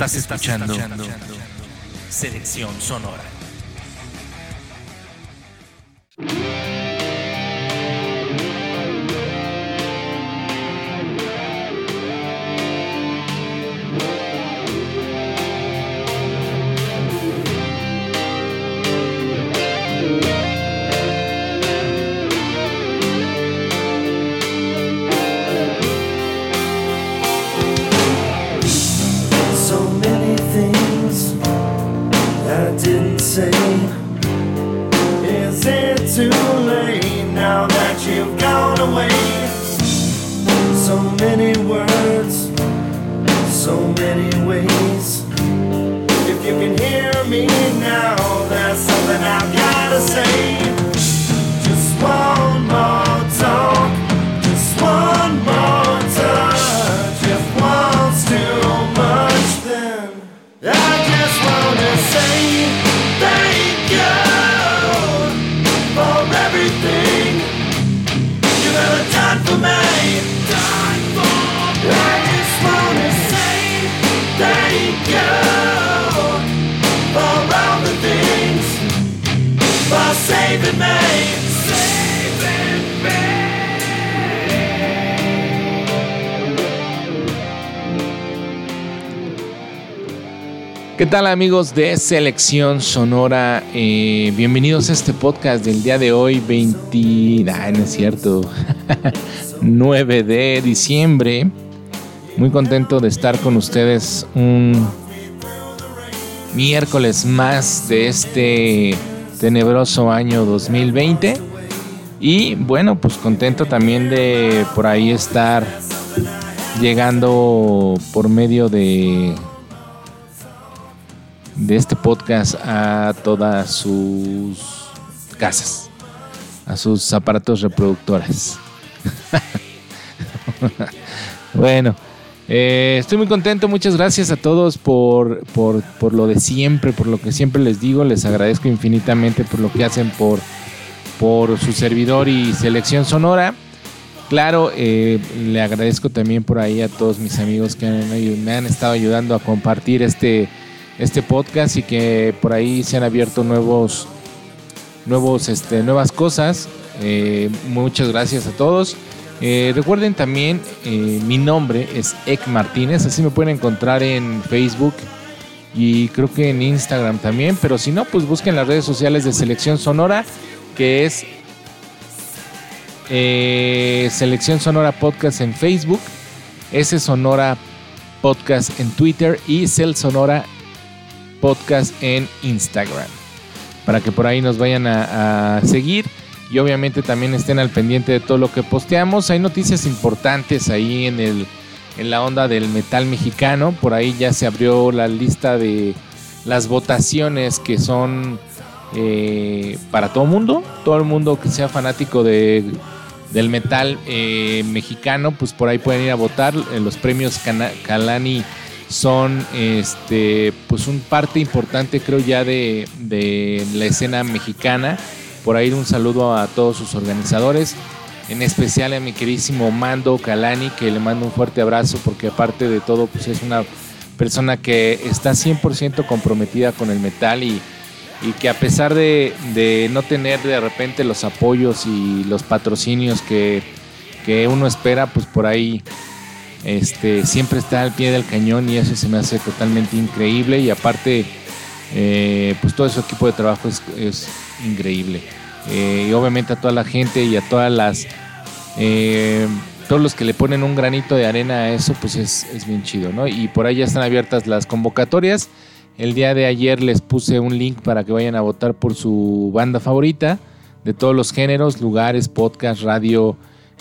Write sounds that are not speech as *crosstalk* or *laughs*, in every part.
Estás escuchando Selección Sonora. ¿Qué tal amigos de Selección Sonora? Eh, bienvenidos a este podcast del día de hoy, 20... Ah, no es cierto. *laughs* 9 de diciembre. Muy contento de estar con ustedes un miércoles más de este tenebroso año 2020. Y bueno, pues contento también de por ahí estar llegando por medio de de este podcast a todas sus casas, a sus aparatos reproductores. *laughs* bueno, eh, estoy muy contento, muchas gracias a todos por, por, por lo de siempre, por lo que siempre les digo, les agradezco infinitamente por lo que hacen por, por su servidor y selección sonora. Claro, eh, le agradezco también por ahí a todos mis amigos que me han estado ayudando a compartir este, este podcast y que por ahí se han abierto nuevos, nuevos, este, nuevas cosas. Eh, muchas gracias a todos. Eh, recuerden también, eh, mi nombre es Ek Martínez, así me pueden encontrar en Facebook y creo que en Instagram también, pero si no, pues busquen las redes sociales de Selección Sonora, que es Selección Sonora Podcast en Facebook, S Sonora Podcast en Twitter y Cel Sonora Podcast en Instagram. Para que por ahí nos vayan a, seguir y obviamente también estén al pendiente de todo lo que posteamos. Hay noticias importantes ahí en, el, en la onda del metal mexicano. Por ahí ya se abrió la lista de las votaciones que son eh, para todo mundo. Todo el mundo que sea fanático de, del metal eh, mexicano, pues por ahí pueden ir a votar. Eh, los premios Cana- Calani son este pues un parte importante creo ya de, de la escena mexicana. Por ahí un saludo a todos sus organizadores, en especial a mi queridísimo Mando Calani, que le mando un fuerte abrazo porque aparte de todo pues es una persona que está 100% comprometida con el metal y, y que a pesar de, de no tener de repente los apoyos y los patrocinios que, que uno espera, pues por ahí este, siempre está al pie del cañón y eso se me hace totalmente increíble y aparte eh, pues todo su equipo de trabajo es, increíble Eh, y obviamente a toda la gente y a todas las eh, todos los que le ponen un granito de arena a eso pues es, es bien chido ¿no? y por ahí ya están abiertas las convocatorias el día de ayer les puse un link para que vayan a votar por su banda favorita de todos los géneros, lugares, podcast, radio,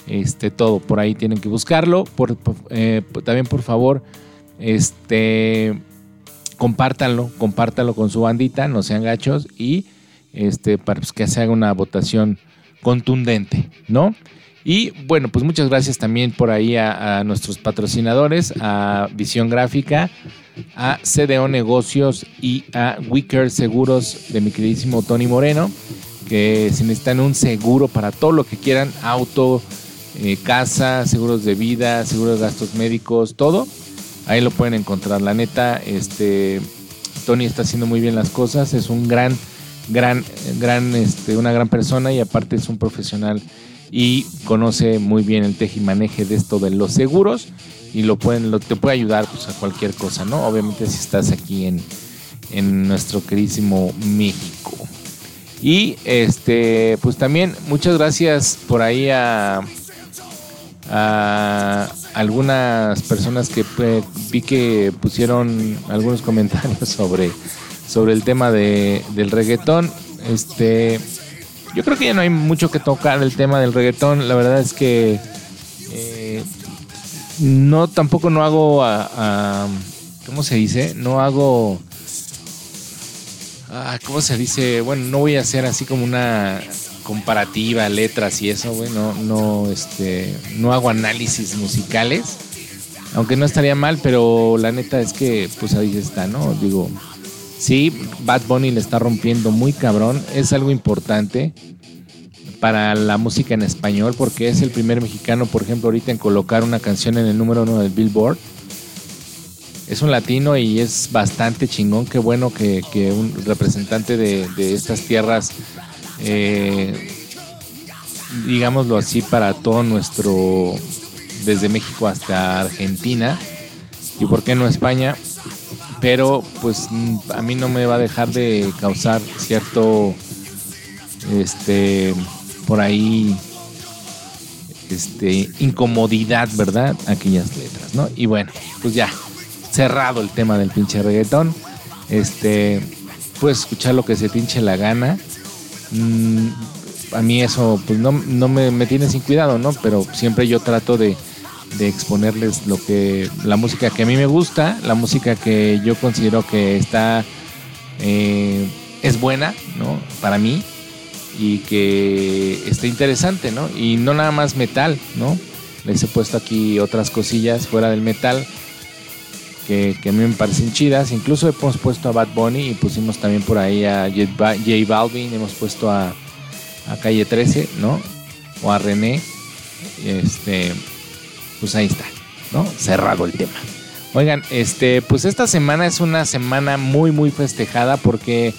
este, todo. Por ahí tienen que buscarlo. Eh, también, por favor, este, compártanlo, compártanlo con su bandita, no sean gachos y este, para pues, que se haga una votación contundente, ¿no? Y bueno, pues muchas gracias también por ahí a, a nuestros patrocinadores, a Visión Gráfica, a CDO Negocios y a Wicker Seguros de mi queridísimo Tony Moreno, que si necesitan un seguro para todo lo que quieran, auto, eh, casa, seguros de vida, seguros de gastos médicos, todo. Ahí lo pueden encontrar. La neta, este Tony está haciendo muy bien las cosas. Es un gran, gran, gran, este, una gran persona y aparte es un profesional y conoce muy bien el tejimaneje de esto de los seguros y lo pueden, lo, te puede ayudar pues, a cualquier cosa, ¿no? Obviamente si estás aquí en, en nuestro queridísimo México. Y este, pues también muchas gracias por ahí a, a algunas personas que vi que pusieron algunos comentarios *laughs* sobre, sobre el tema de, del reggaetón. Este, yo creo que ya no hay mucho que tocar el tema del reggaetón. La verdad es que eh, no tampoco no hago a, ¿cómo se dice? No hago ah, ¿cómo se dice? Bueno, no voy a hacer así como una comparativa, letras y eso, güey. No, no, este, no hago análisis musicales. Aunque no estaría mal, pero la neta es que, pues ahí está, ¿no? Digo, sí, Bad Bunny le está rompiendo muy cabrón. Es algo importante para la música en español, porque es el primer mexicano, por ejemplo, ahorita en colocar una canción en el número uno del Billboard. Es un latino y es bastante chingón. Qué bueno que, un representante de, estas tierras, eh, digámoslo así, para todo nuestro, desde México hasta Argentina, y por qué no España, pero pues a mí no me va a dejar de causar cierto este por ahí este, incomodidad, ¿verdad? Aquellas letras, ¿no? Y bueno, pues ya, cerrado el tema del pinche reggaetón. Este, puedes escuchar lo que se pinche la gana. Mm, a mí eso, pues no, no me, me, tiene sin cuidado, ¿no? Pero siempre yo trato de, de, exponerles lo que, la música que a mí me gusta, la música que yo considero que está, eh, es buena, ¿no? Para mí y que esté interesante, ¿no? Y no nada más metal, ¿no? Les he puesto aquí otras cosillas fuera del metal que, a mí me parecen chidas. Incluso hemos puesto a Bad Bunny y pusimos también por ahí a J Balvin, hemos puesto a, a Calle 13, ¿no? O a René. Este, pues ahí está, ¿no? Cerrado el tema. Oigan, este, pues esta semana es una semana muy, muy festejada porque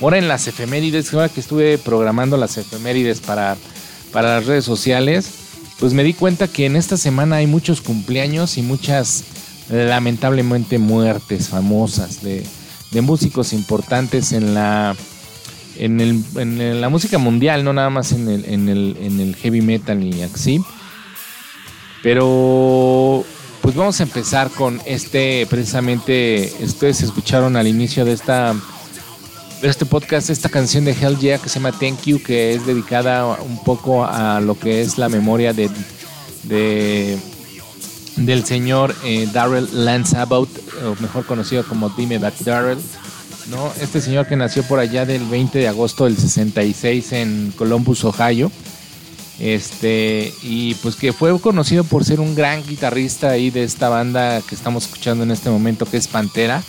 Ahora en las efemérides, ahora que estuve programando las efemérides para, para las redes sociales, pues me di cuenta que en esta semana hay muchos cumpleaños y muchas lamentablemente muertes famosas de, músicos importantes en la en, el, en, la música mundial, no nada más en el, en el, en el heavy metal y así. Pero pues vamos a empezar con este, precisamente, ustedes escucharon al inicio de esta este podcast, esta canción de Hell Yeah que se llama Thank You, que es dedicada un poco a lo que es la memoria de, del señor eh, Darrell Lance Abbott, o mejor conocido como Dime Back Darrell. ¿no? Este señor que nació por allá del 20 de agosto del 66 en Columbus, Ohio. Este, y pues que fue conocido por ser un gran guitarrista ahí de esta banda que estamos escuchando en este momento, que es Pantera.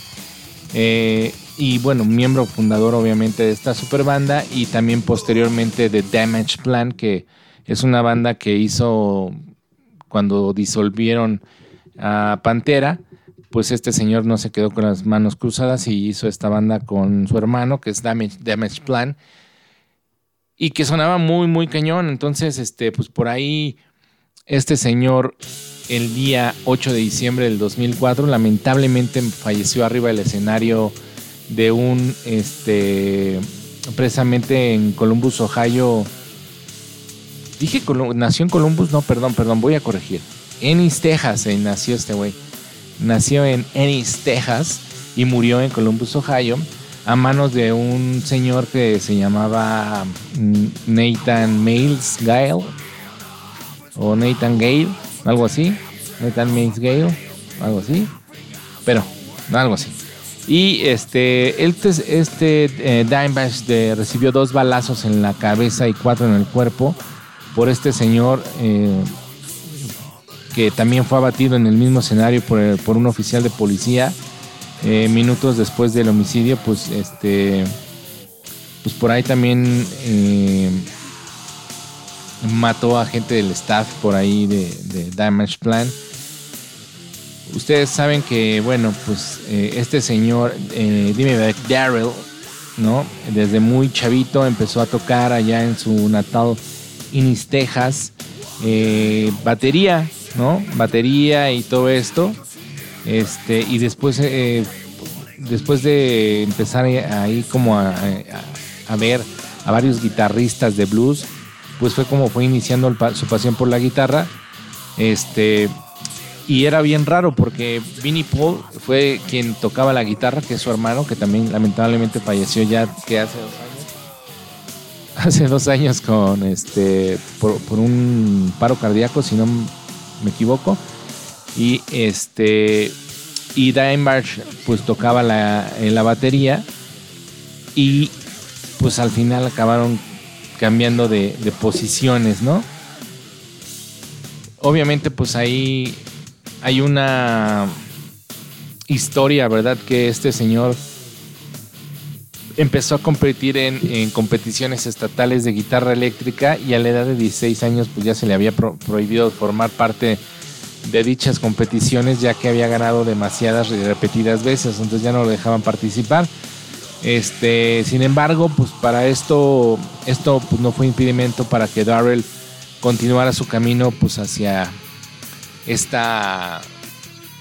Eh, y bueno, miembro fundador obviamente de esta super banda y también posteriormente de Damage Plan, que es una banda que hizo cuando disolvieron a Pantera, pues este señor no se quedó con las manos cruzadas y hizo esta banda con su hermano, que es Damage, Damage Plan, y que sonaba muy, muy cañón. Entonces, este, pues por ahí, este señor, el día 8 de diciembre del 2004, lamentablemente falleció arriba del escenario de un, este, precisamente en Columbus, Ohio. Dije, nació en Columbus, no, perdón, perdón, voy a corregir. Ennis, Texas, eh, nació este güey. Nació en Ennis, Texas y murió en Columbus, Ohio, a manos de un señor que se llamaba mm, Nathan Miles Gale o Nathan Gale, algo así. Nathan Miles Gale, algo así. Pero, algo así. Y este, este, este eh, recibió dos balazos en la cabeza y cuatro en el cuerpo por este señor eh, que también fue abatido en el mismo escenario por, por un oficial de policía. Eh, minutos después del homicidio, pues este, pues por ahí también mató a gente del staff por ahí de, Damage Plan Ustedes saben que, bueno, pues eh, este señor, eh, dime, Daryl, ¿no? Desde muy chavito empezó a tocar allá en su natal Innis, Texas, eh, batería, ¿no? Batería y todo esto. Este, y después, eh, después de empezar ahí como a, a, ver a varios guitarristas de blues, pues fue como fue iniciando su pasión por la guitarra. Este, y era bien raro porque Vinnie Paul fue quien tocaba la guitarra, que es su hermano, que también lamentablemente falleció ya que hace dos años. *laughs* Hace dos años con este por, un paro cardíaco, si no me equivoco. Y este y Marsh pues tocaba la, en la batería y pues al final acabaron cambiando de, de posiciones, ¿no? Obviamente pues ahí hay una historia, ¿verdad? Que este señor empezó a competir en, competiciones estatales de guitarra eléctrica y a la edad de 16 años pues ya se le había prohibido formar parte de dichas competiciones ya que había ganado demasiadas y repetidas veces, entonces ya no lo dejaban participar. Este, sin embargo, pues para esto esto pues no fue impedimento para que Darrell continuara su camino pues hacia esta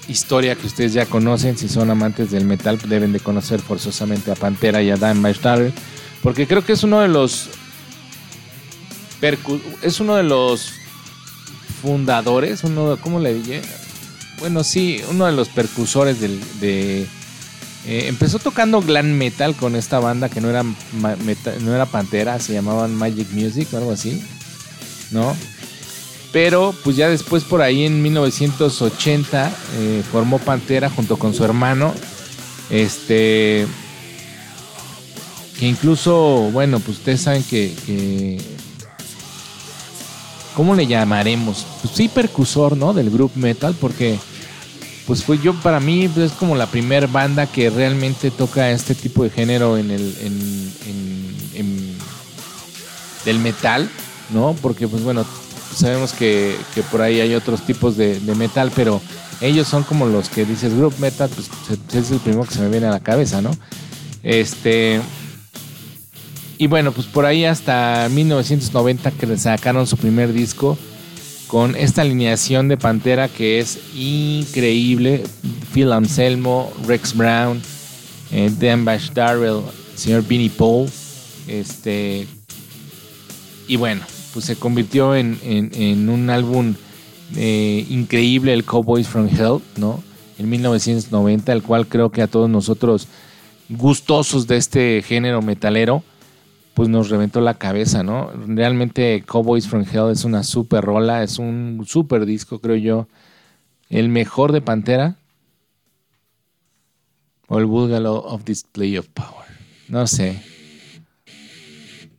historia que ustedes ya conocen, si son amantes del metal, deben de conocer forzosamente a Pantera y a Dan Maestar, porque creo que es uno de los es uno de los fundadores, uno, ¿cómo le dije? Bueno, sí, uno de los percusores del, de... Eh, empezó tocando glam metal con esta banda que no era, no era Pantera, se llamaban Magic Music o algo así, ¿no? Pero pues ya después por ahí en 1980 eh, formó Pantera junto con su hermano. Este. Que incluso, bueno, pues ustedes saben que, ¿Cómo le llamaremos? Pues sí, percusor, ¿no? Del group metal, porque pues fue yo para mí pues, es como la primera banda que realmente toca este tipo de género en el en, del metal, ¿no? Porque pues bueno, sabemos que, por ahí hay otros tipos de, metal, pero ellos son como los que dices group metal, pues es el primero que se me viene a la cabeza, ¿no? Este. Y bueno, pues por ahí hasta 1990 que sacaron su primer disco con esta alineación de Pantera que es increíble. Phil Anselmo, Rex Brown, eh, Dan Bash Darrell, señor Vinnie Paul. Este. Y bueno, pues se convirtió en, un álbum eh, increíble, el Cowboys from Hell, ¿no? En 1990, el cual creo que a todos nosotros gustosos de este género metalero, pues nos reventó la cabeza, ¿no? Realmente Cowboys from Hell es una super rola, es un super disco, creo yo. El mejor de Pantera. O el Bulgalo of Display of Power. No sé.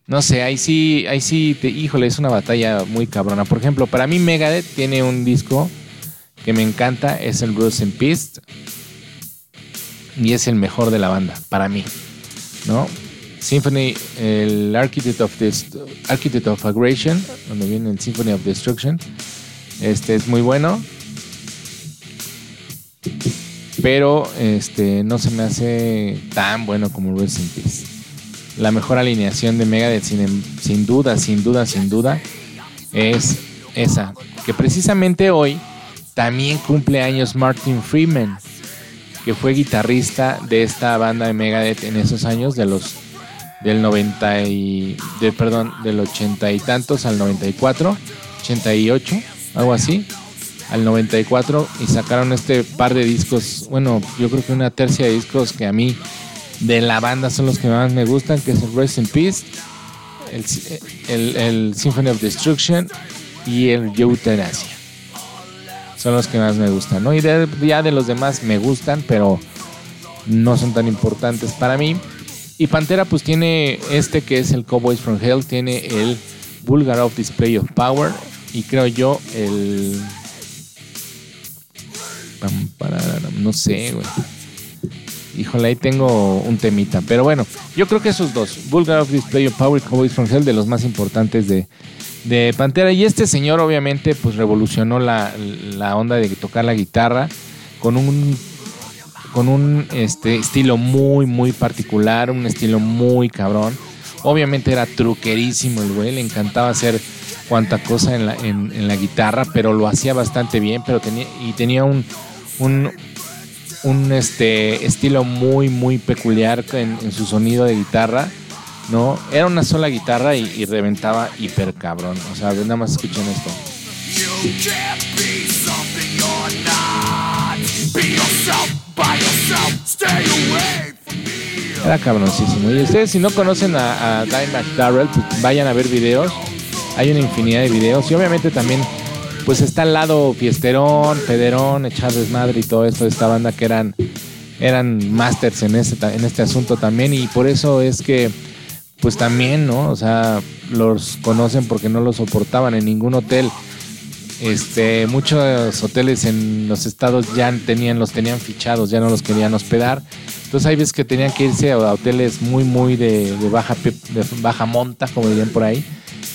No sé, ahí sí, ahí sí, te, híjole, es una batalla muy cabrona. Por ejemplo, para mí Megadeth tiene un disco que me encanta, es el Bruce and Peace. Y es el mejor de la banda, para mí. ¿No? Symphony, el Architect of, Aggression, donde viene el Symphony of Destruction. Este es muy bueno. Pero este no se me hace tan bueno como Bruce and Peace la mejor alineación de Megadeth sin, sin duda, sin duda, sin duda es esa. Que precisamente hoy también cumple años Martin Freeman, que fue guitarrista de esta banda de Megadeth en esos años de los del 90 y de, perdón, del 80 y tantos al 94, 88, algo así, al 94 y sacaron este par de discos, bueno, yo creo que una tercia de discos que a mí de la banda son los que más me gustan, que es el Rest in Peace, el, Symphony of Destruction y el Euthanasia. Son los que más me gustan, ¿no? Y ya de los demás me gustan, pero no son tan importantes para mí. Y Pantera pues tiene este que es el Cowboys from Hell, tiene el Bulgar of Display of Power y creo yo el... No sé, güey híjole, ahí tengo un temita. Pero bueno, yo creo que esos dos, Vulgar of Display of Power Cowboys from Hell, de los más importantes de, Pantera. Y este señor, obviamente, pues revolucionó la, onda de tocar la guitarra. con un con un este, estilo muy, muy particular, un estilo muy cabrón. Obviamente era truquerísimo el güey, le encantaba hacer cuanta cosa en la, en, la guitarra, pero lo hacía bastante bien, pero tenía, y tenía un, un, un este, estilo muy, muy peculiar en, su sonido de guitarra. ¿no? Era una sola guitarra y, reventaba hiper cabrón. O sea, nada más escuchen esto. Era cabroncísimo. Y ustedes si no conocen a, a Dimebag Darrell, pues vayan a ver videos. Hay una infinidad de videos. Y obviamente también pues está al lado fiesterón, pederón, echar desmadre y todo esto de esta banda que eran, eran masters en este, en este asunto también. Y por eso es que pues también, ¿no? O sea, los conocen porque no los soportaban en ningún hotel este, muchos hoteles en los estados ya tenían, los tenían fichados, ya no los querían hospedar. Entonces hay veces que tenían que irse a hoteles muy, muy de, baja, de baja monta, como dirían por ahí,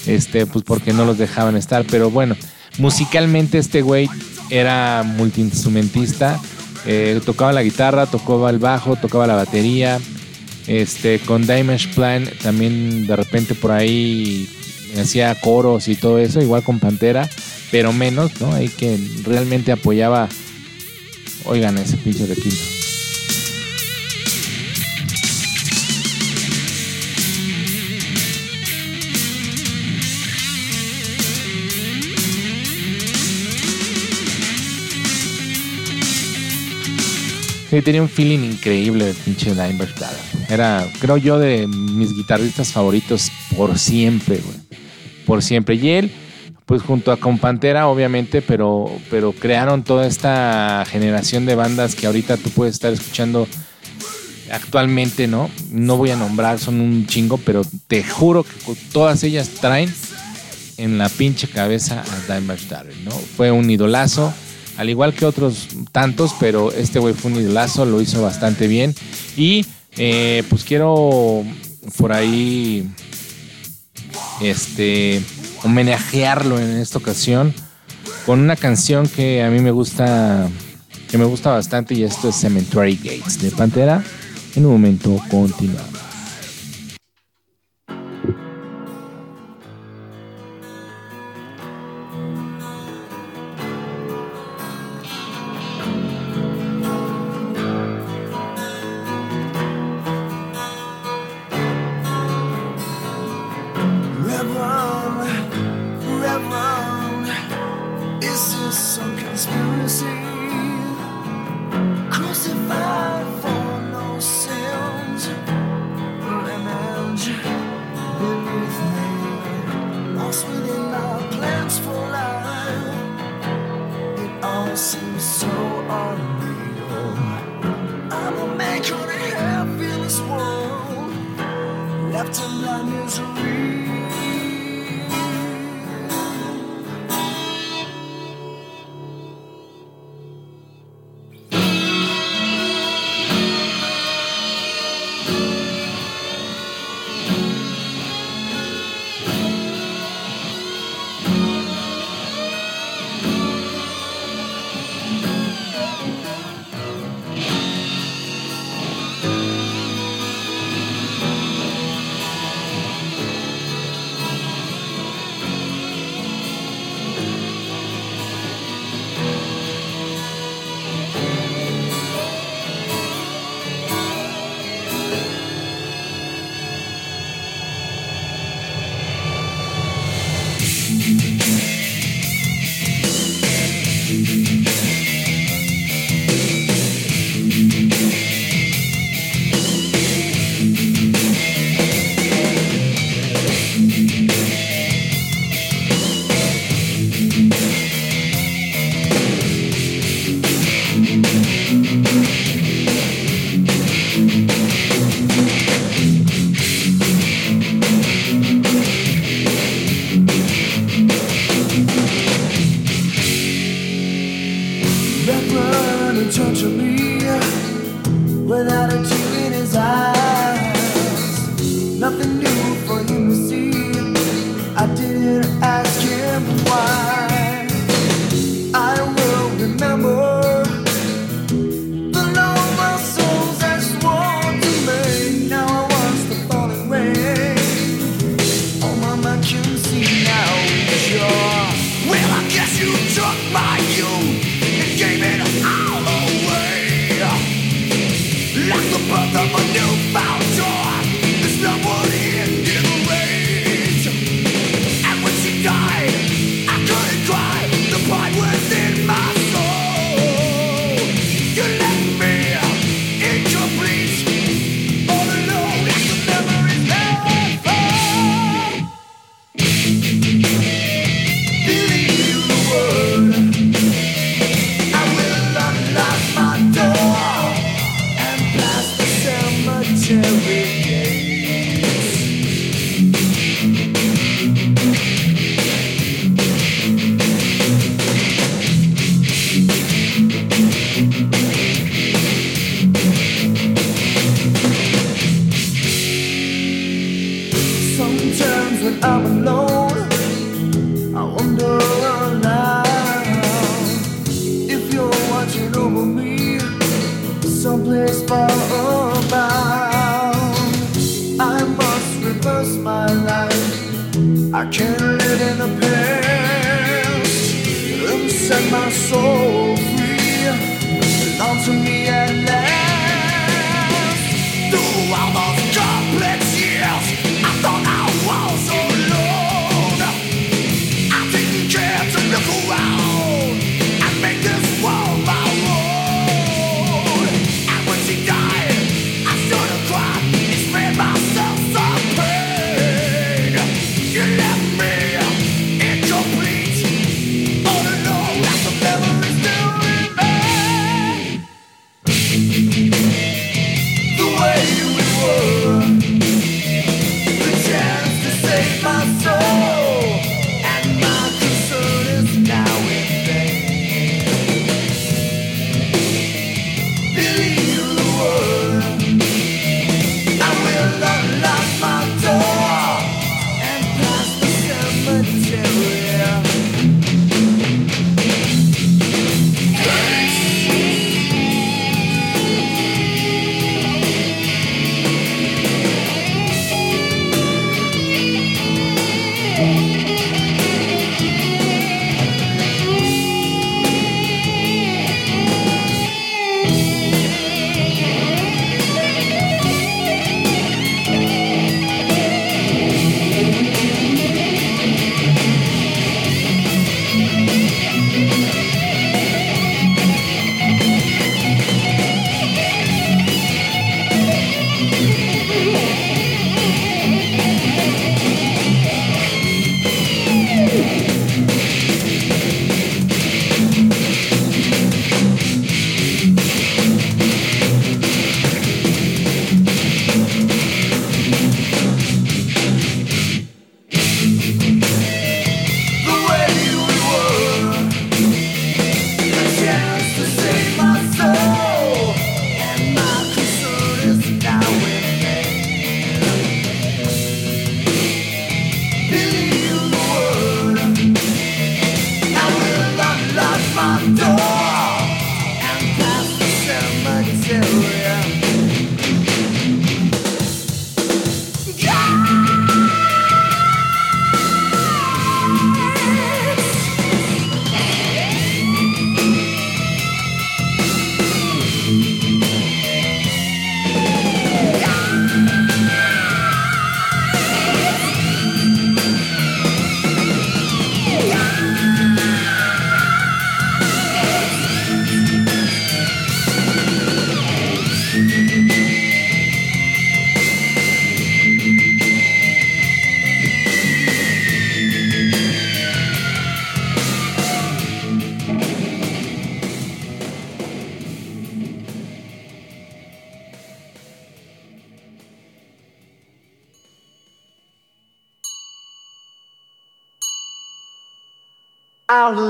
este, pues porque no los dejaban estar. Pero bueno, musicalmente este güey era multiinstrumentista, eh, tocaba la guitarra, tocaba el bajo, tocaba la batería. Este, con Dimension Plan también de repente por ahí hacía coros y todo eso, igual con Pantera pero menos, ¿no? Hay que realmente apoyaba, oigan, ese pinche requinto. Sí, tenía un feeling increíble de pinche Dimebag Era, creo yo, de mis guitarristas favoritos por siempre, güey. Por siempre. Y él, pues junto a con Pantera, obviamente, pero, pero crearon toda esta generación de bandas que ahorita tú puedes estar escuchando actualmente, ¿no? No voy a nombrar, son un chingo, pero te juro que todas ellas traen en la pinche cabeza a Dimebag Darrell, ¿no? Fue un idolazo, al igual que otros tantos, pero este güey fue un idolazo, lo hizo bastante bien. Y eh, pues quiero por ahí, este homenajearlo en esta ocasión con una canción que a mí me gusta, que me gusta bastante y esto es Cemetery Gates de Pantera. En un momento continuamos. without a tear in his eye.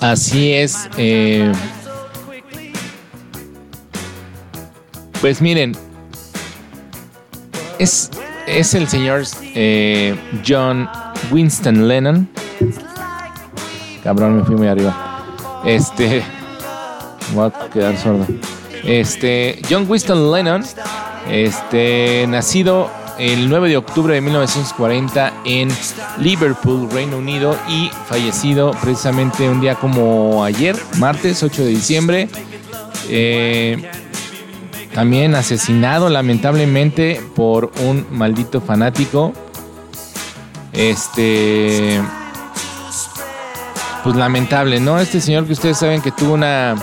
Así es. eh, pues miren, es, es el señor eh, John Winston Lennon. Cabrón, me fui muy arriba. Este. Voy a quedar sordo. Este. John Winston Lennon. Este. Nacido el 9 de octubre de 1940 en Liverpool, Reino Unido. Y fallecido precisamente un día como ayer, martes 8 de diciembre. Eh, también asesinado lamentablemente por un maldito fanático. Este. Pues lamentable, ¿no? Este señor que ustedes saben que tuvo una.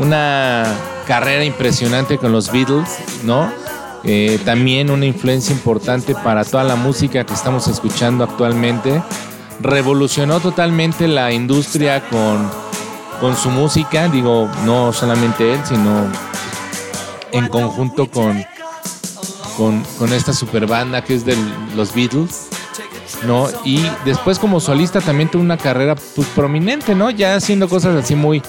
Una carrera impresionante con los Beatles, ¿no? Eh, también una influencia importante para toda la música que estamos escuchando actualmente. Revolucionó totalmente la industria con, con su música, digo, no solamente él, sino en conjunto con, con, esta super banda que es de los Beatles, ¿no? Y después como solista también tuvo una carrera pues, prominente, ¿no? Ya haciendo cosas así muy,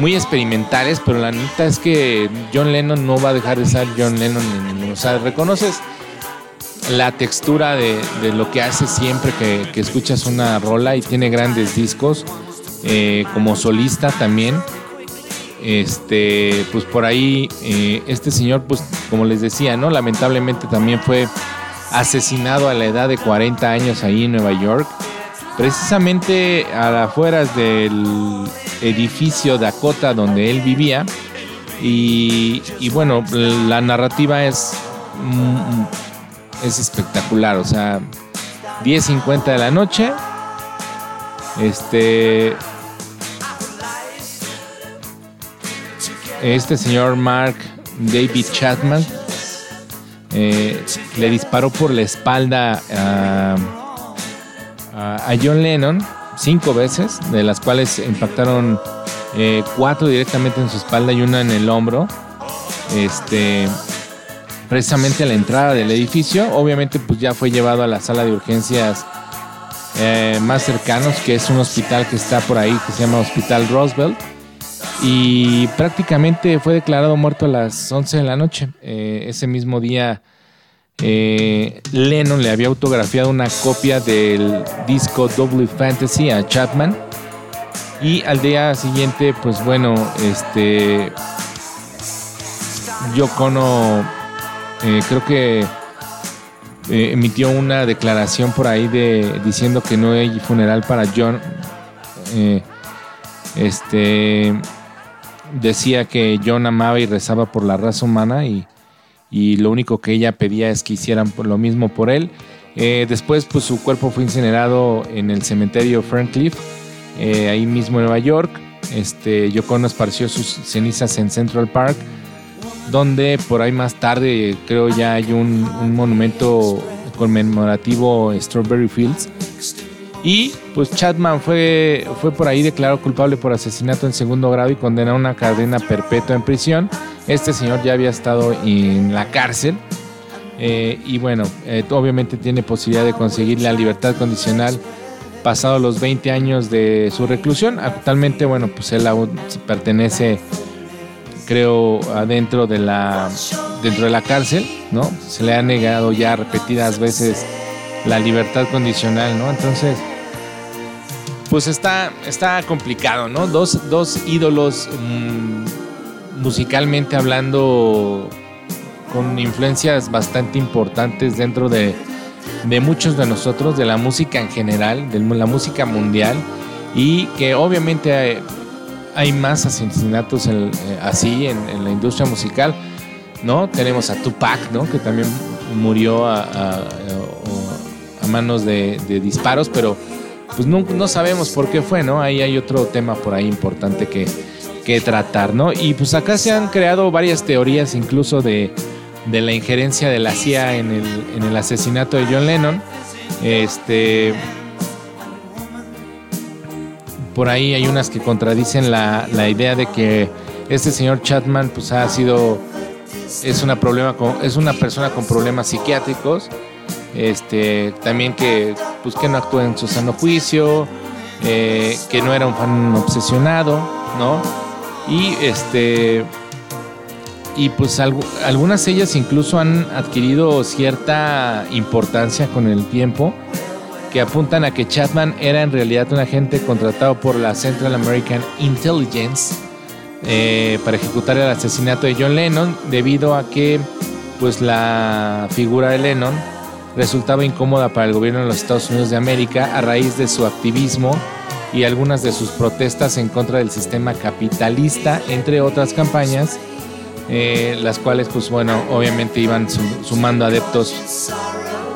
muy experimentales, pero la neta es que John Lennon no va a dejar de ser John Lennon. en- O sea, reconoces la textura de, lo que hace siempre que, que escuchas una rola y tiene grandes discos. eh, como solista también. Este, pues por ahí, eh, este señor, pues como les decía, ¿no? Lamentablemente también fue asesinado a la edad de 40 años ahí en Nueva York. Precisamente a las afueras del edificio Dakota donde él vivía. Y, bueno, la narrativa es, mm, es espectacular. O sea, 10.50 de la noche. Este. Este señor Mark David Chapman eh, le disparó por la espalda a, a- John Lennon cinco veces, de las cuales impactaron eh, cuatro directamente en su espalda y una en el hombro. Este, precisamente a la entrada del edificio. Obviamente, pues ya fue llevado a la sala de urgencias eh, más cercanos, que es un hospital que está por ahí, que se llama Hospital Roosevelt. Y prácticamente fue declarado muerto a las 11 de la noche. Eh, ese mismo día, eh, Lennon le había autografiado una copia del disco Double Fantasy a Chapman. Y al día siguiente, pues bueno, este. Yoko Ono, eh, creo que eh, emitió una declaración por ahí de diciendo que no hay funeral para John. Eh, este decía que John amaba y rezaba por la raza humana y, y lo único que ella pedía es que hicieran lo mismo por él. Eh, después, pues su cuerpo fue incinerado en el cementerio Ferncliff, eh, ahí mismo en Nueva York. Este, Yoko Ono esparció sus cenizas en Central Park, donde por ahí más tarde creo ya hay un, un monumento conmemorativo Strawberry Fields. Y pues Chapman fue, fue por ahí declarado culpable por asesinato en segundo grado y condenado a una cadena perpetua en prisión. Este señor ya había estado en la cárcel. eh, y bueno, eh, obviamente tiene posibilidad de conseguir la libertad condicional pasado los 20 años de su reclusión. Actualmente, bueno, pues él aún pertenece, creo, adentro de la, dentro de la cárcel, ¿no? Se le ha negado ya repetidas veces la libertad condicional, ¿no? Entonces, pues está, está complicado, ¿no? Dos, dos ídolos mm, musicalmente hablando con influencias bastante importantes dentro de, de muchos de nosotros, de la música en general, de la música mundial, y que obviamente hay, más asesinatos eh, así en, la industria musical, ¿no? Tenemos a Tupac, ¿no? Que también murió a, manos de, de disparos, pero pues no, no sabemos por qué fue, ¿no? Ahí hay otro tema por ahí importante que, que tratar, ¿no? Y pues acá se han creado varias teorías incluso de, de la injerencia de la CIA en el, en el asesinato de John Lennon. Este. Por ahí hay unas que contradicen la, la idea de que este señor Chapman pues ha sido es una problema con, es una persona con problemas psiquiátricos este también que pues que no actúa en su sano juicio eh, que no era un fan obsesionado no y este y pues algu- algunas ellas incluso han adquirido cierta importancia con el tiempo que apuntan a que Chapman era en realidad un agente contratado por la Central American Intelligence eh, para ejecutar el asesinato de John Lennon debido a que pues la figura de Lennon resultaba incómoda para el gobierno de los Estados Unidos de América a raíz de su activismo y algunas de sus protestas en contra del sistema capitalista, entre otras campañas, eh, las cuales pues bueno, obviamente iban sum- sumando adeptos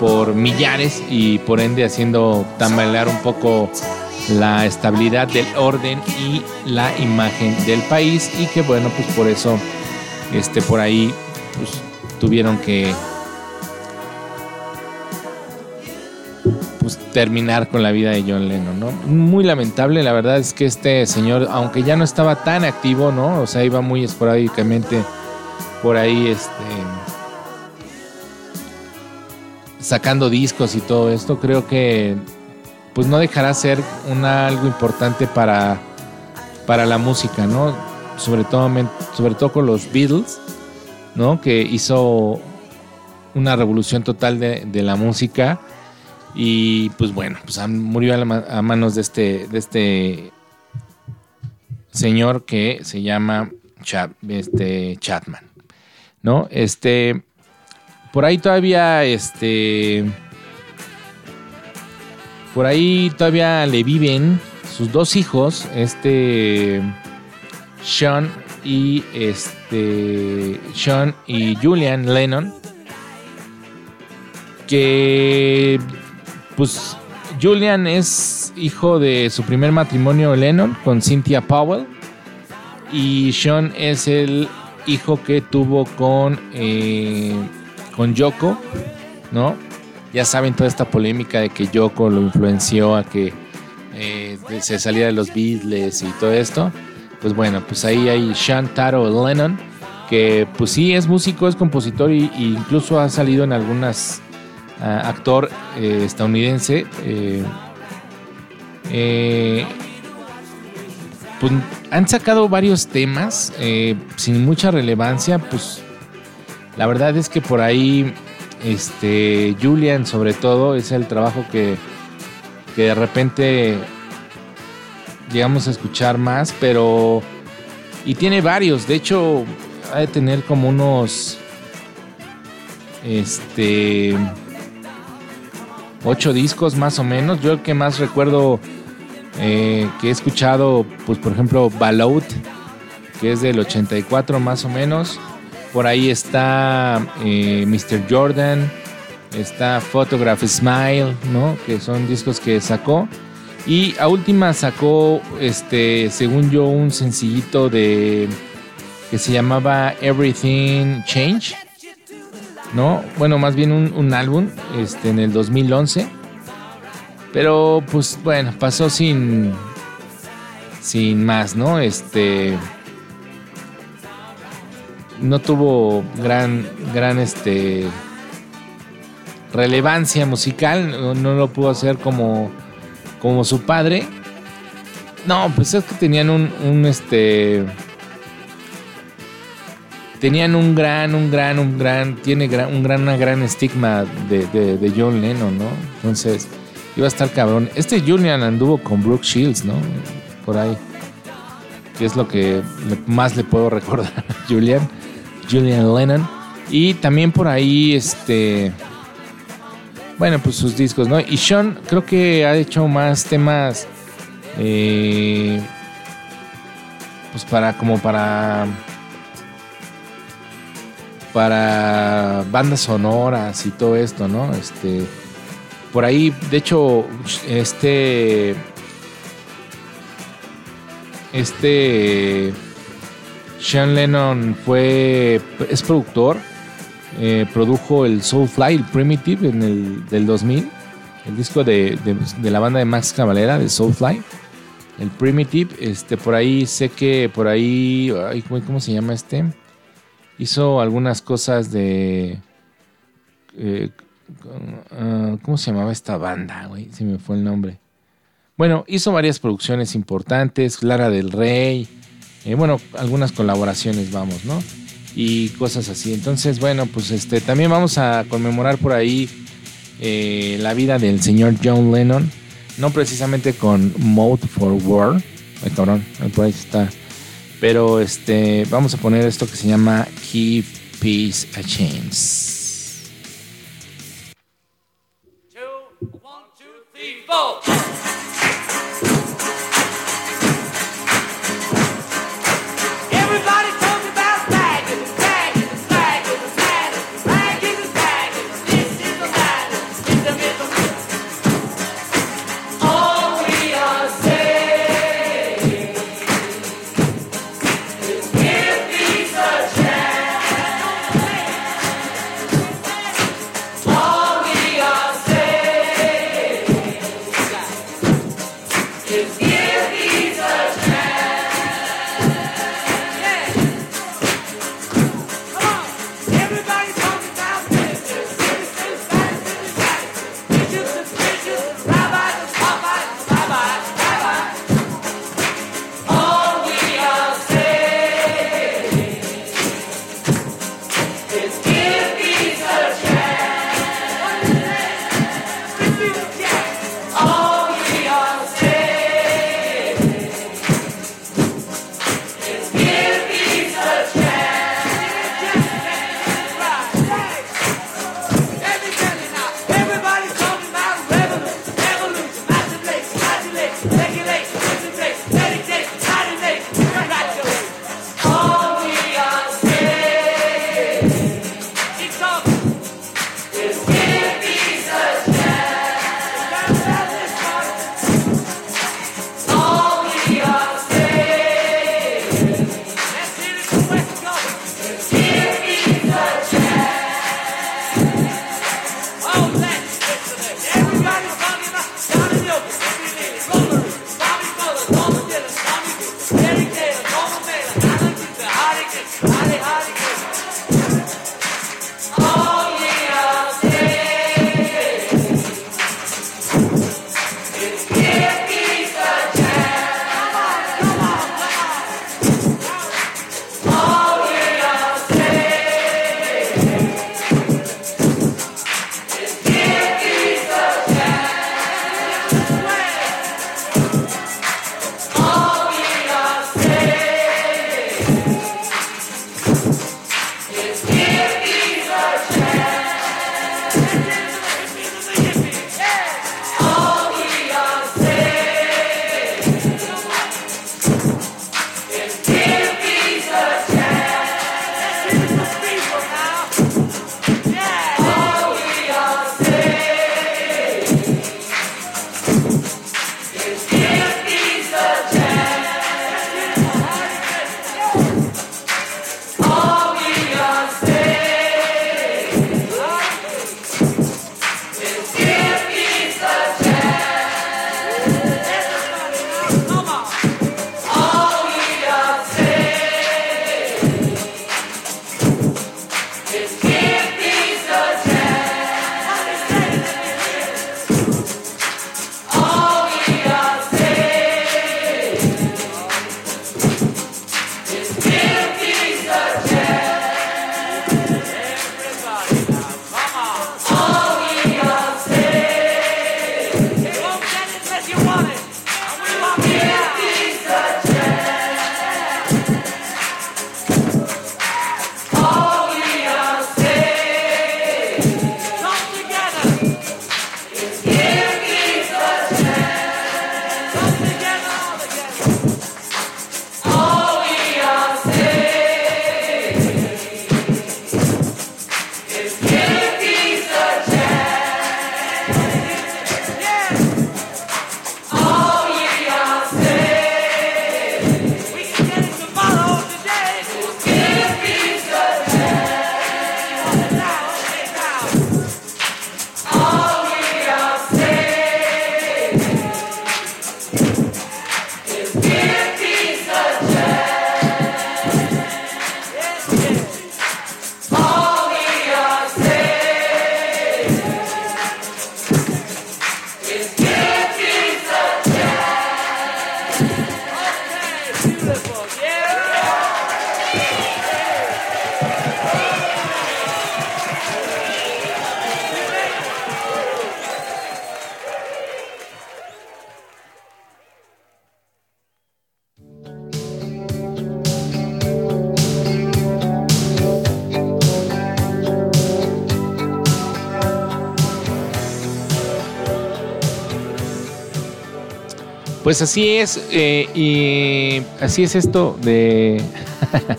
por millares y por ende haciendo tambalear un poco la estabilidad del orden y la imagen del país y que bueno pues por eso este por ahí pues, tuvieron que terminar con la vida de John Lennon, ¿no? Muy lamentable, la verdad es que este señor, aunque ya no estaba tan activo, ¿no? O sea, iba muy esporádicamente por ahí, este, sacando discos y todo esto, creo que pues no dejará ser una, algo importante para, para la música, ¿no? Sobre todo, sobre todo con los Beatles, ¿no? Que hizo una revolución total de, de la música y pues bueno, pues murió a manos de este, de este señor que se llama Chap- este, Chapman, ¿no? Este, por ahí todavía, este, por ahí todavía le viven sus dos hijos, este, Sean y este, Sean y Julian Lennon, que, pues, Julian es hijo de su primer matrimonio Lennon con Cynthia Powell y Sean es el hijo que tuvo con eh, con Yoko, ¿no? Ya saben toda esta polémica de que Yoko lo influenció a que eh, se saliera de los Beatles y todo esto. Pues bueno, pues ahí hay Sean Taro Lennon, que pues sí es músico, es compositor y incluso ha salido en algunas ah, actor eh, estadounidense. eh, eh, pues, han sacado varios temas eh, sin mucha relevancia, pues la verdad es que por ahí, este, Julian sobre todo, es el trabajo que, que de repente llegamos a escuchar más, pero... Y tiene varios, de hecho, ha de tener como unos... Este... Ocho discos más o menos. Yo el que más recuerdo eh, que he escuchado, pues por ejemplo, Balout, que es del 84 más o menos. Por ahí está eh, Mr. Jordan, está Photograph Smile, ¿no? Que son discos que sacó. Y a última sacó, este, según yo, un sencillito de que se llamaba Everything Change, ¿no? Bueno, más bien un, un álbum, este, en el 2011. Pero, pues, bueno, pasó sin, sin más, ¿no? Este, no tuvo gran, gran, este, relevancia musical, no, no lo pudo hacer como, como su padre. No, pues es que tenían un, un este, tenían un gran, un gran, un gran, tiene un gran, una gran estigma de, de, John Lennon, ¿no? Entonces, iba a estar cabrón. Este Julian anduvo con Brooke Shields, ¿no? Por ahí. Que es lo que más le puedo *laughs* recordar a Julian. Julian Lennon. Y también por ahí, este. Bueno, pues sus discos, ¿no? Y Sean creo que ha hecho más temas. eh, pues para, como para. Para bandas sonoras y todo esto, ¿no? Este. Por ahí, de hecho, este. Este. Sean Lennon fue. Es productor. eh, produjo el Soulfly, el Primitive, en el del 2000. El disco de, de- la banda de Max Cavalera, de Soulfly. El Primitive. Este, por ahí sé que. Por ahí. ay, ¿cómo, cómo se llama este? Hizo algunas cosas de. eh, Ah, ¿Cómo se llamaba esta banda? Se me fue el nombre. Bueno, hizo varias producciones importantes, Lara del Rey, eh, bueno, algunas colaboraciones, vamos, ¿no? Y cosas así. Entonces, bueno, pues este, también vamos a conmemorar por ahí eh, la vida del señor John Lennon, no precisamente con Mode for War, ay cabrón, por ahí está, pero este, vamos a poner esto que se llama Give Peace a Chance. Pues así es, eh, y así es esto de,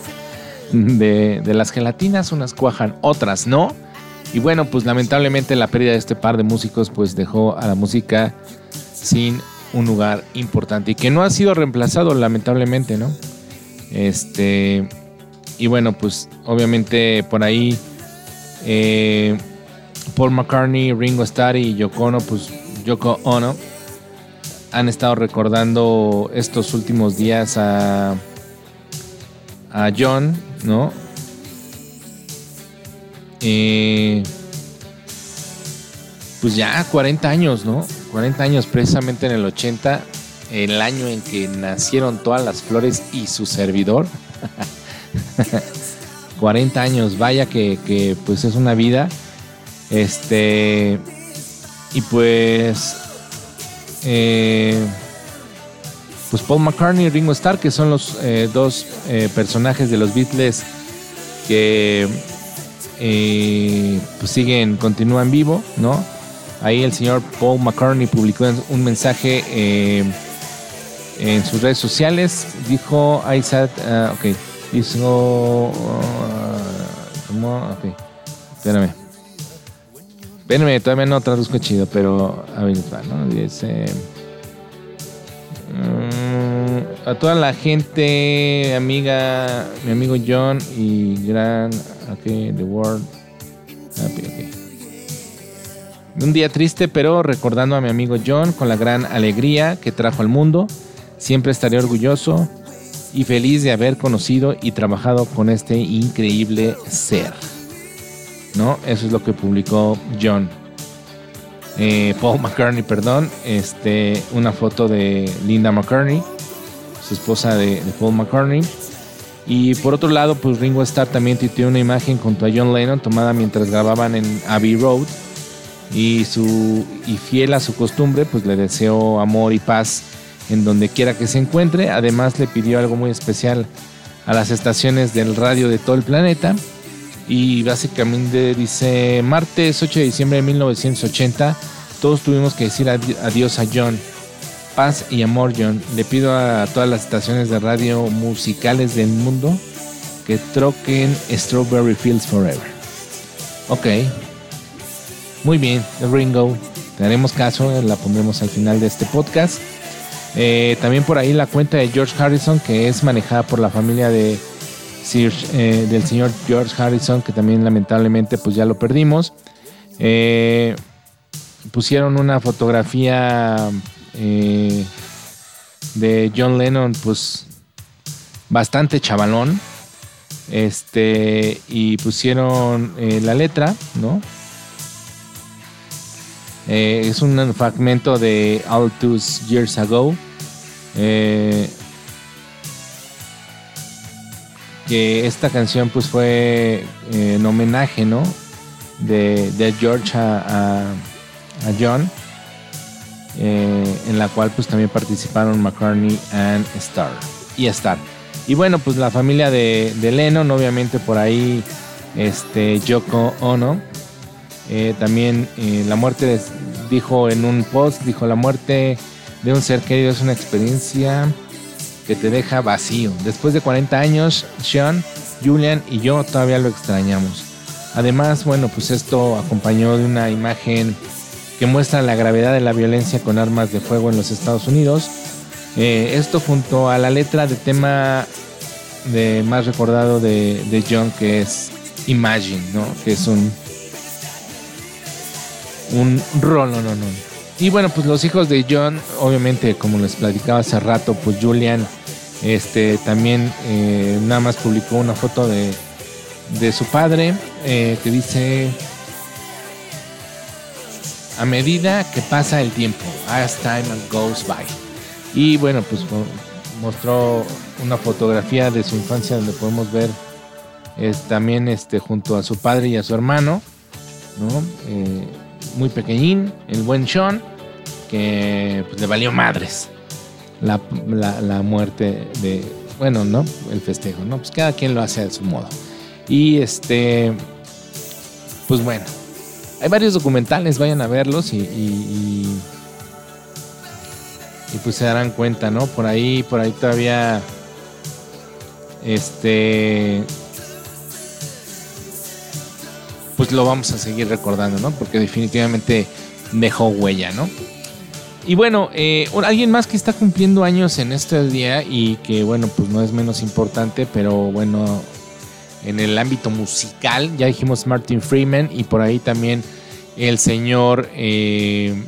*laughs* de, de las gelatinas, unas cuajan, otras no. Y bueno, pues lamentablemente la pérdida de este par de músicos pues dejó a la música sin un lugar importante y que no ha sido reemplazado lamentablemente, ¿no? Este y bueno, pues obviamente por ahí eh, Paul McCartney, Ringo Starr y Yoko Ono, pues Yoko Ono han estado recordando estos últimos días a a John, ¿no? Eh, pues ya 40 años, ¿no? 40 años precisamente en el 80, el año en que nacieron todas las flores y su servidor. *laughs* 40 años, vaya que, que, pues es una vida. Este, y pues, eh, pues Paul McCartney y Ringo Starr, que son los eh, dos eh, personajes de los Beatles que eh, pues siguen, continúan vivo, ¿no? Ahí el señor Paul McCartney publicó un mensaje eh, en sus redes sociales. Dijo, I said, uh, ok, dijo, uh, ¿cómo? Ok, espérame. Espérame, todavía no traduzco chido, pero a ver, ¿no? Dice, mm, a toda la gente, amiga, mi amigo John y gran, ok, The World, happy, ok. Un día triste, pero recordando a mi amigo John con la gran alegría que trajo al mundo. Siempre estaré orgulloso y feliz de haber conocido y trabajado con este increíble ser. ¿No? Eso es lo que publicó John. Eh, Paul McCartney, perdón. Este, una foto de Linda McCartney, su esposa de, Paul McCartney. Y por otro lado, pues Ringo Starr también tuiteó una imagen junto a John Lennon tomada mientras grababan en Abbey Road y, su, y fiel a su costumbre, pues le deseó amor y paz en donde quiera que se encuentre. Además le pidió algo muy especial a las estaciones del radio de todo el planeta. Y básicamente dice, martes 8 de diciembre de 1980, todos tuvimos que decir adi- adiós a John. Paz y amor, John. Le pido a todas las estaciones de radio musicales del mundo que troquen Strawberry Fields Forever. Ok, muy bien, Ringo. Te caso, la pondremos al final de este podcast. Eh, también por ahí la cuenta de George Harrison, que es manejada por la familia de Eh, del señor George Harrison, que también lamentablemente pues ya lo perdimos. Eh, pusieron una fotografía eh, de John Lennon, pues bastante chavalón. Este, y pusieron la letra, ¿no? Es un fragmento de All Those Years Ago. Que esta canción pues fue eh, en homenaje, ¿no? De, George a, John. eh, en la cual pues también participaron McCartney and Starr. Y Starr. Y bueno, pues la familia de, Lennon, obviamente por ahí, este, Yoko Ono. Eh, también eh, la muerte, dijo en un post, dijo la muerte de un ser querido es una experiencia que te deja vacío. Después de 40 años, Sean, Julian y yo todavía lo extrañamos. Además, bueno, pues esto acompañó de una imagen que muestra la gravedad de la violencia con armas de fuego en los Estados Unidos. Eh, esto junto a la letra de tema más recordado de, de John que es Imagine, ¿no? Que es un un rolo, no, no. Y bueno, pues los hijos de John, obviamente, como les platicaba hace rato, pues Julian, este, también eh, nada más publicó una foto de, de su padre eh, que dice a medida que pasa el tiempo, as time goes by. Y bueno, pues mo- mostró una fotografía de su infancia donde podemos ver también este, junto a su padre y a su hermano, ¿no? Eh, muy pequeñín, el buen Sean, que pues, le valió madres la, la- muerte de, bueno, ¿no? El festejo, ¿no? Pues cada quien lo hace a su modo. Y este, pues bueno, hay varios documentales, vayan a verlos y, y- y pues se darán cuenta, ¿no? Por ahí, por ahí todavía, este, pues lo vamos a seguir recordando, ¿no? Porque definitivamente dejó huella, ¿no? Y bueno, eh, alguien más que está cumpliendo años en este día y que bueno, pues no es menos importante, pero bueno, en el ámbito musical, ya dijimos Martin Freeman y por ahí también el señor eh,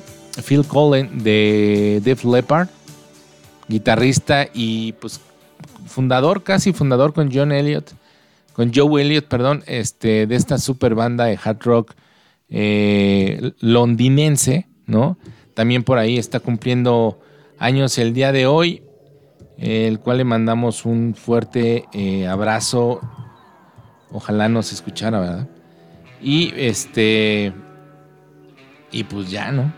Phil Collen de Def Leppard, guitarrista y pues fundador, casi fundador con John Elliott, con Joe Elliott, perdón, este, de esta super banda de hard rock eh, londinense, ¿no? También por ahí está cumpliendo años el día de hoy, el cual le mandamos un fuerte eh, abrazo. Ojalá nos escuchara, ¿verdad? Y este. Y pues ya, ¿no?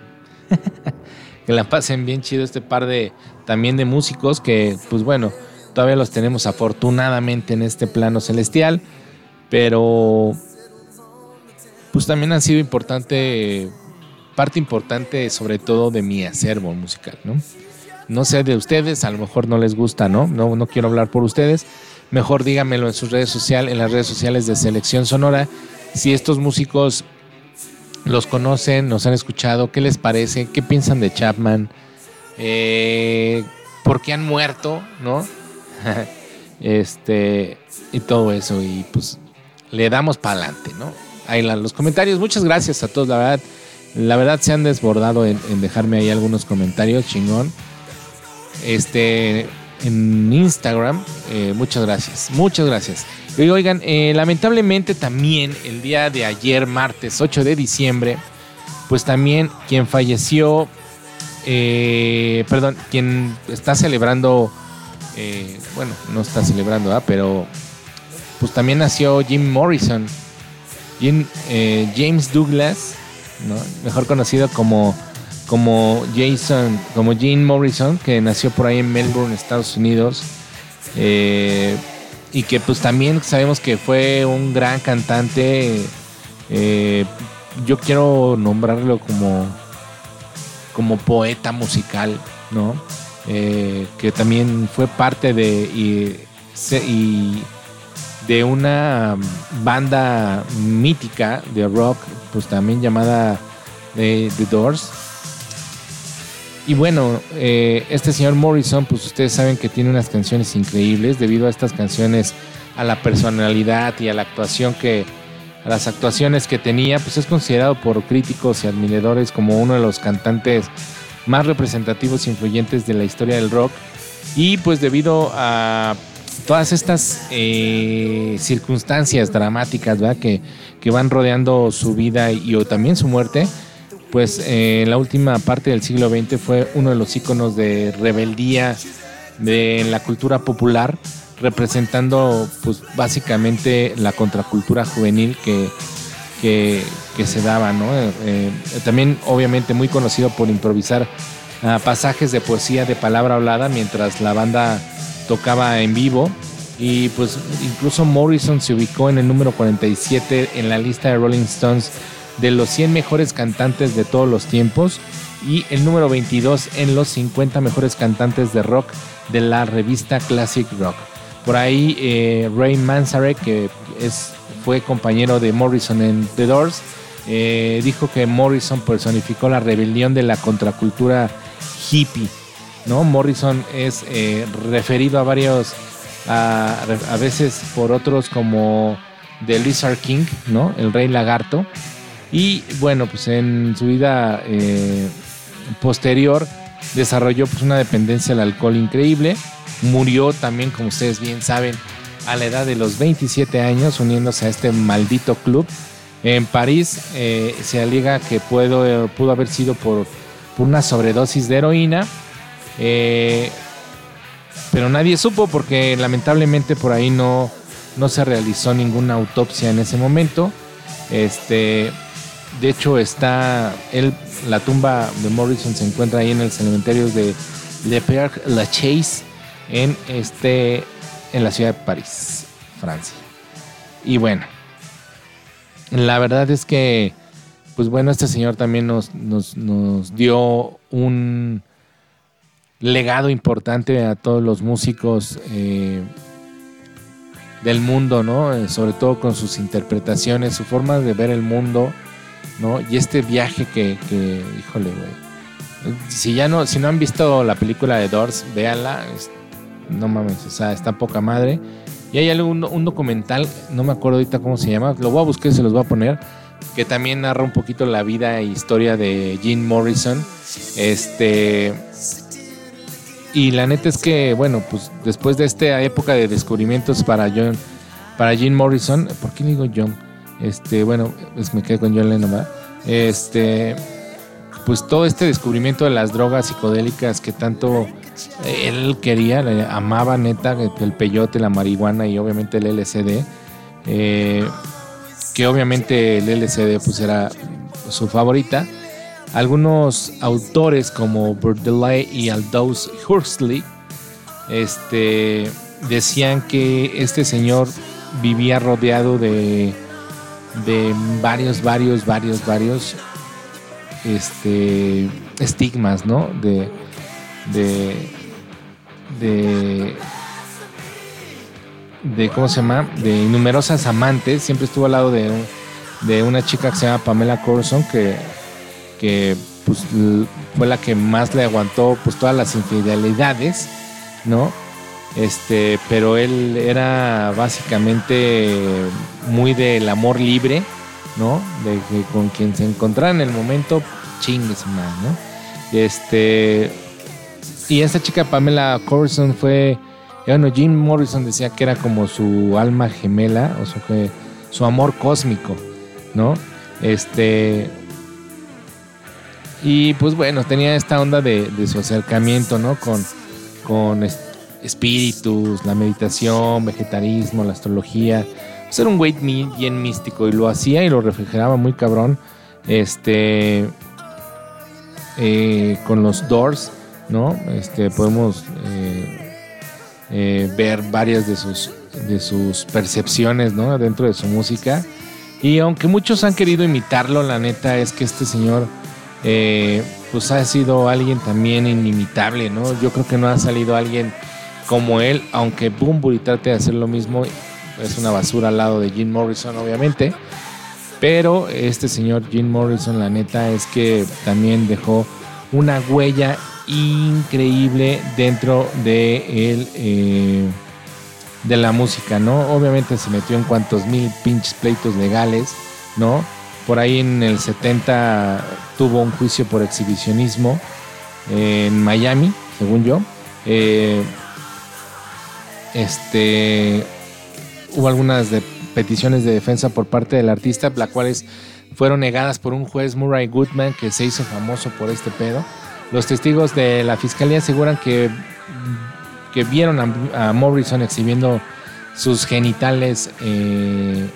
*laughs* que la pasen bien chido este par de. También de músicos que, pues bueno, todavía los tenemos afortunadamente en este plano celestial. Pero. Pues también han sido importante. Parte importante, sobre todo, de mi acervo musical, ¿no? No sé de ustedes, a lo mejor no les gusta, ¿no? No, no quiero hablar por ustedes. Mejor díganmelo en sus redes sociales, en las redes sociales de Selección Sonora. Si estos músicos los conocen, nos han escuchado, ¿qué les parece? ¿Qué piensan de Chapman? Eh, ¿Por qué han muerto? ¿No? *laughs* este, y todo eso. Y pues le damos para adelante, ¿no? Ahí los comentarios. Muchas gracias a todos, la verdad. La verdad se han desbordado en, en dejarme ahí algunos comentarios, chingón. Este, en Instagram, eh, muchas gracias, muchas gracias. Y oigan, eh, lamentablemente también el día de ayer, martes 8 de diciembre, pues también quien falleció, eh, perdón, quien está celebrando, eh, bueno, no está celebrando, ¿ah? pero pues también nació Jim Morrison, eh, James Douglas, mejor conocido como, como Jason, como Jim Morrison, que nació por ahí en Melbourne, Estados Unidos. Eh, y que pues también sabemos que fue un gran cantante. yo quiero nombrarlo como, como poeta musical, ¿no? Eh, que también fue parte de y, de una banda mítica de rock, pues también llamada eh, The Doors. Y bueno, eh, este señor Morrison, pues ustedes saben que tiene unas canciones increíbles debido a estas canciones, a la personalidad y a la actuación que, a las actuaciones que tenía, pues es considerado por críticos y admiradores como uno de los cantantes más representativos e influyentes de la historia del rock. Y pues debido a todas estas eh, circunstancias dramáticas. Que, que van rodeando su vida y o también su muerte, pues eh, la última parte del siglo XX fue uno de los íconos de rebeldía de la cultura popular, representando pues básicamente la contracultura juvenil que, que, que se daba, ¿no? Eh, eh, también obviamente muy conocido por improvisar ah, pasajes de poesía de palabra hablada mientras la banda tocaba en vivo y pues incluso Morrison se ubicó en el número 47 en la lista de Rolling Stones de los 100 mejores cantantes de todos los tiempos y el número 22 en los 50 mejores cantantes de rock de la revista Classic Rock. Por ahí eh, Ray Manzarek, que es, fue compañero de Morrison en The Doors, eh, dijo que Morrison personificó la rebelión de la contracultura hippie. ¿no? Morrison es eh, referido a varios, a, veces por otros como The Lizard King, ¿no? El Rey Lagarto. Y bueno, pues en su vida eh, posterior desarrolló pues una dependencia al alcohol increíble. Murió también, como ustedes bien saben, a la edad de los 27 años uniéndose a este maldito club. En París eh, se alega que puedo, pudo haber sido por, una sobredosis de heroína. Eh, pero nadie supo porque lamentablemente por ahí no, no se realizó ninguna autopsia en ese momento. Este, de hecho, está él, la tumba de Morrison se encuentra ahí en el cementerio de Le Père Lachaise en este en la ciudad de París, Francia. Y bueno, la verdad es que, pues bueno, este señor también nos, nos, nos dio un legado importante a todos los músicos eh, del mundo, ¿no? Eh, sobre todo con sus interpretaciones, su forma de ver el mundo, ¿no? Y este viaje que, híjole, güey. Si ya no, si no han visto la película de Doors, véanla. no mames, o sea, está poca madre. Y hay algún, un documental, no me acuerdo ahorita cómo se llama, lo voy a buscar y se los voy a poner, que también narra un poquito la vida e historia de Jim Morrison. Este. Y la neta es que, bueno, pues después de esta época de descubrimientos para John, para Jim Morrison, ¿por qué digo John? Este, bueno, pues me quedé con John Lennon, ¿verdad? Este, pues todo este descubrimiento de las drogas psicodélicas que tanto él quería, le amaba neta, el, peyote, la marihuana y obviamente el LSD, eh, que obviamente el LSD pues era su favorita. Algunos autores como Baudelaire y Aldous Huxley este, decían que este señor vivía rodeado de, de varios, varios, varios, varios este, estigmas, ¿no? De, de, de, de, ¿cómo se llama? De numerosas amantes. Siempre estuvo al lado de, de una chica que se llama Pamela Corson, que, que pues, fue la que más le aguantó pues, todas las infidelidades, ¿no? Este, pero él era básicamente muy del amor libre, ¿no? De que con quien se encontrara en el momento, chingues más, ¿no? Este, y esta chica Pamela Corson fue, bueno, Jim Morrison decía que era como su alma gemela, o su, su amor cósmico, ¿no? Este, y pues bueno, tenía esta onda de, de su acercamiento, ¿no? Con, con es- espíritus, la meditación, vegetarismo, la astrología. Pues era un güey bien místico y lo hacía y lo refrigeraba muy cabrón. Este. eh, con los Doors, ¿no? Este, podemos eh, eh, ver varias de sus, de sus percepciones, ¿no? Dentro de su música. Y aunque muchos han querido imitarlo, la neta es que este señor, eh, pues ha sido alguien también inimitable, ¿no? Yo creo que no ha salido alguien como él, aunque Bumburi trate de hacer lo mismo, es una basura al lado de Jim Morrison, obviamente. Pero este señor Jim Morrison, la neta, es que también dejó una huella increíble dentro de el, eh, de la música, ¿no? Obviamente se metió en cuantos mil pinches pleitos legales, ¿no? Por ahí en el 70 tuvo un juicio por exhibicionismo en Miami, según yo. Eh, este hubo algunas peticiones de defensa por parte del artista, las cuales fueron negadas por un juez Murray Goodman que se hizo famoso por este pedo. Los testigos de la fiscalía aseguran que, que vieron a, Morrison exhibiendo sus genitales eh,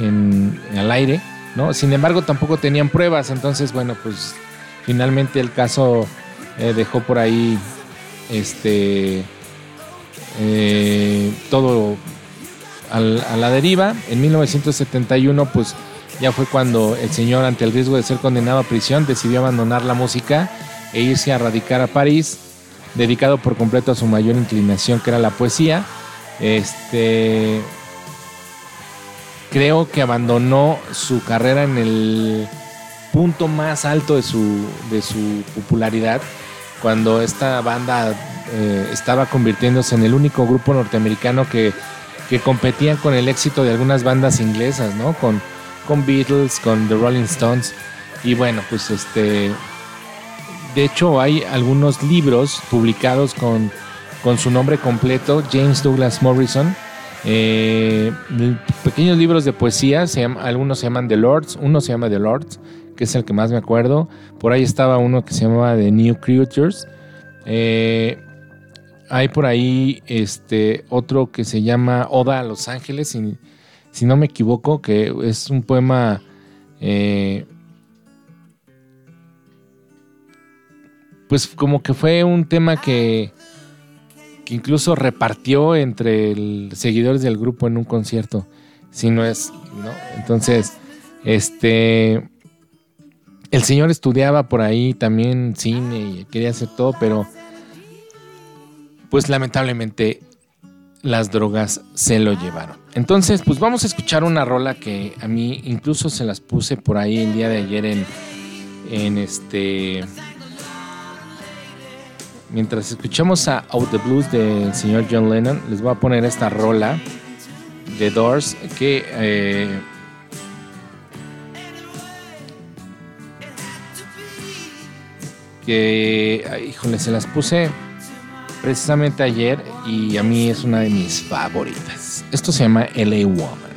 en, al aire, ¿no? Sin embargo, tampoco tenían pruebas, entonces, bueno, pues finalmente el caso eh, dejó por ahí este eh, todo a la deriva. En 1971, pues ya fue cuando el señor, ante el riesgo de ser condenado a prisión, decidió abandonar la música e irse a radicar a París, dedicado por completo a su mayor inclinación, que era la poesía. Este. Creo que abandonó su carrera en el punto más alto de su, de su popularidad, cuando esta banda eh, estaba convirtiéndose en el único grupo norteamericano que, que competían con el éxito de algunas bandas inglesas, ¿no? Con Beatles, con The Rolling Stones. Y bueno, pues este. De hecho, hay algunos libros publicados con, con su nombre completo, James Douglas Morrison. Eh, pequeños libros de poesía, se algunos se llaman The Lords, uno se llama The Lords, que es el que más me acuerdo. Por ahí estaba uno que se llamaba The New Creatures. Eh, hay por ahí este otro que se llama Oda a Los Ángeles, si no me equivoco, que es un poema eh, pues como que fue un tema que, incluso repartió entre seguidores del grupo en un concierto. Si no es, ¿no? Entonces, este. El señor estudiaba por ahí también cine y quería hacer todo, pero pues lamentablemente las drogas se lo llevaron. Entonces, pues vamos a escuchar una rola que a mí incluso se las puse por ahí el día de ayer en, en este... Mientras escuchamos a Out the Blues del señor John Lennon, les voy a poner esta rola de Doors que... eh, que, híjole, se las puse precisamente ayer y a mí es una de mis favoritas. Esto se llama LA Woman.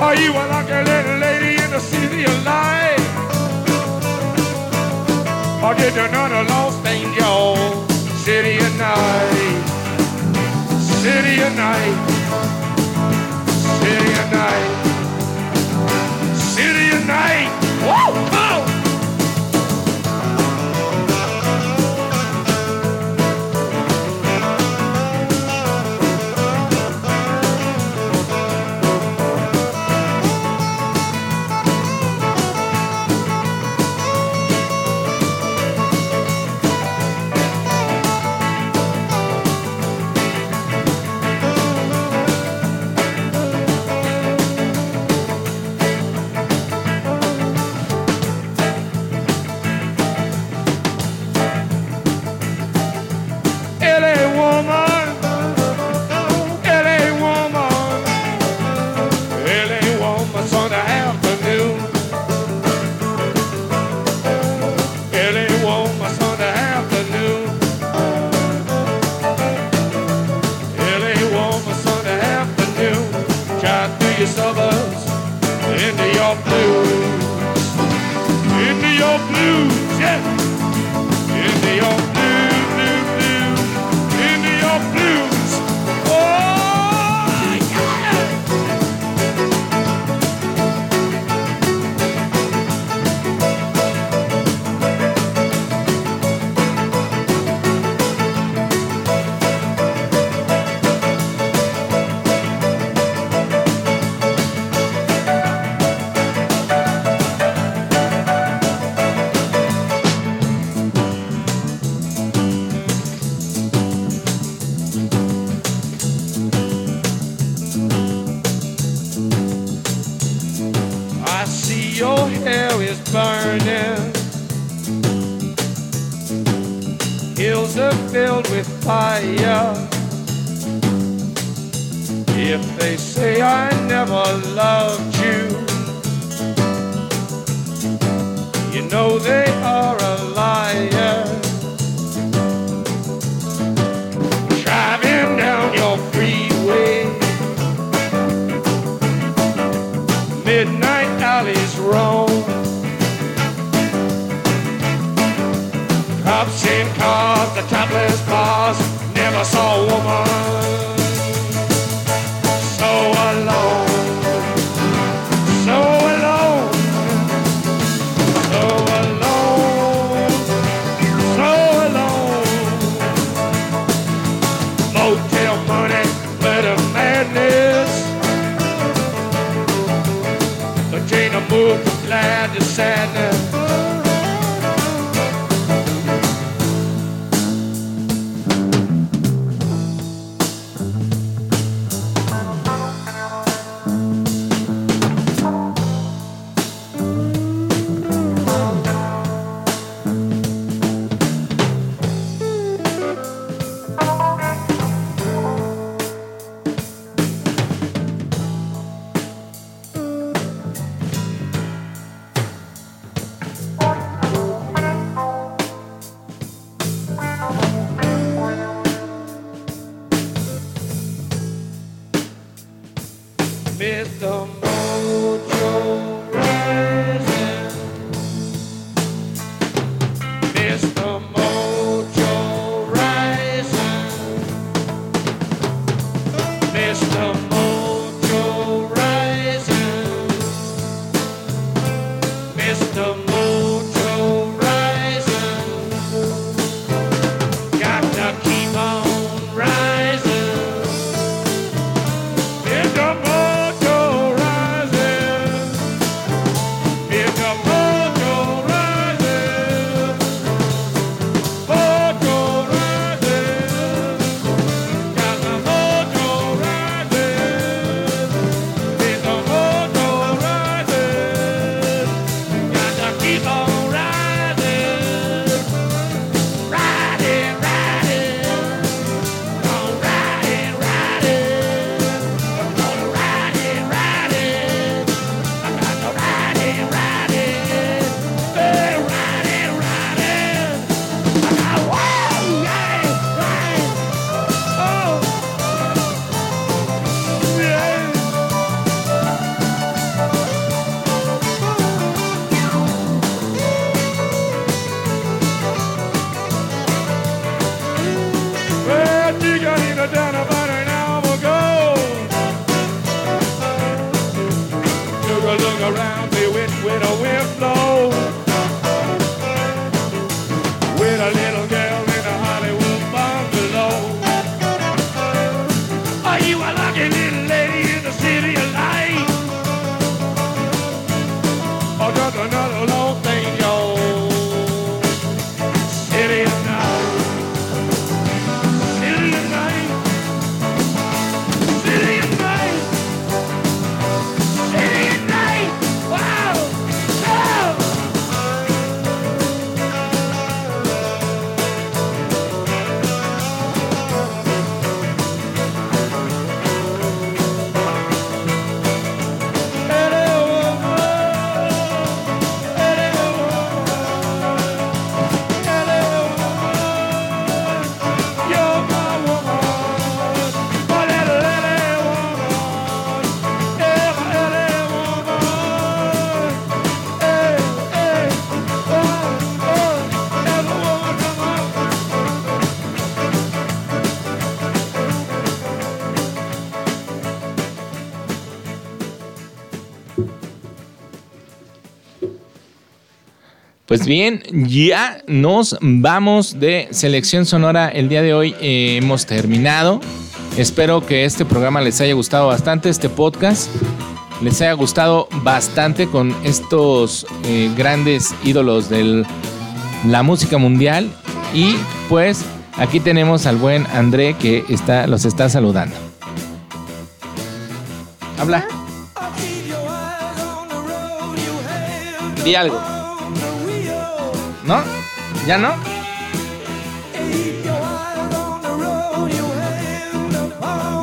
Are you a lucky little lady in the city of light? Or did you know the lost angel? City of night. City of night. City of night. Say I never loved you, you know they are a liar. Driving down your freeway. midnight alleys roam. Cops in cars, the topless bars, never saw a woman so alone, so alone, so alone. Motel money, madness. Glad to sadness. Bien, ya nos vamos de selección sonora. El día de hoy eh, hemos terminado. Espero que este programa les haya gustado bastante, este podcast. Les haya gustado bastante con estos eh, grandes ídolos de la música mundial. Y pues aquí tenemos al buen André que está, los está saludando. Habla. Di algo. ¿No? ¿Ya no?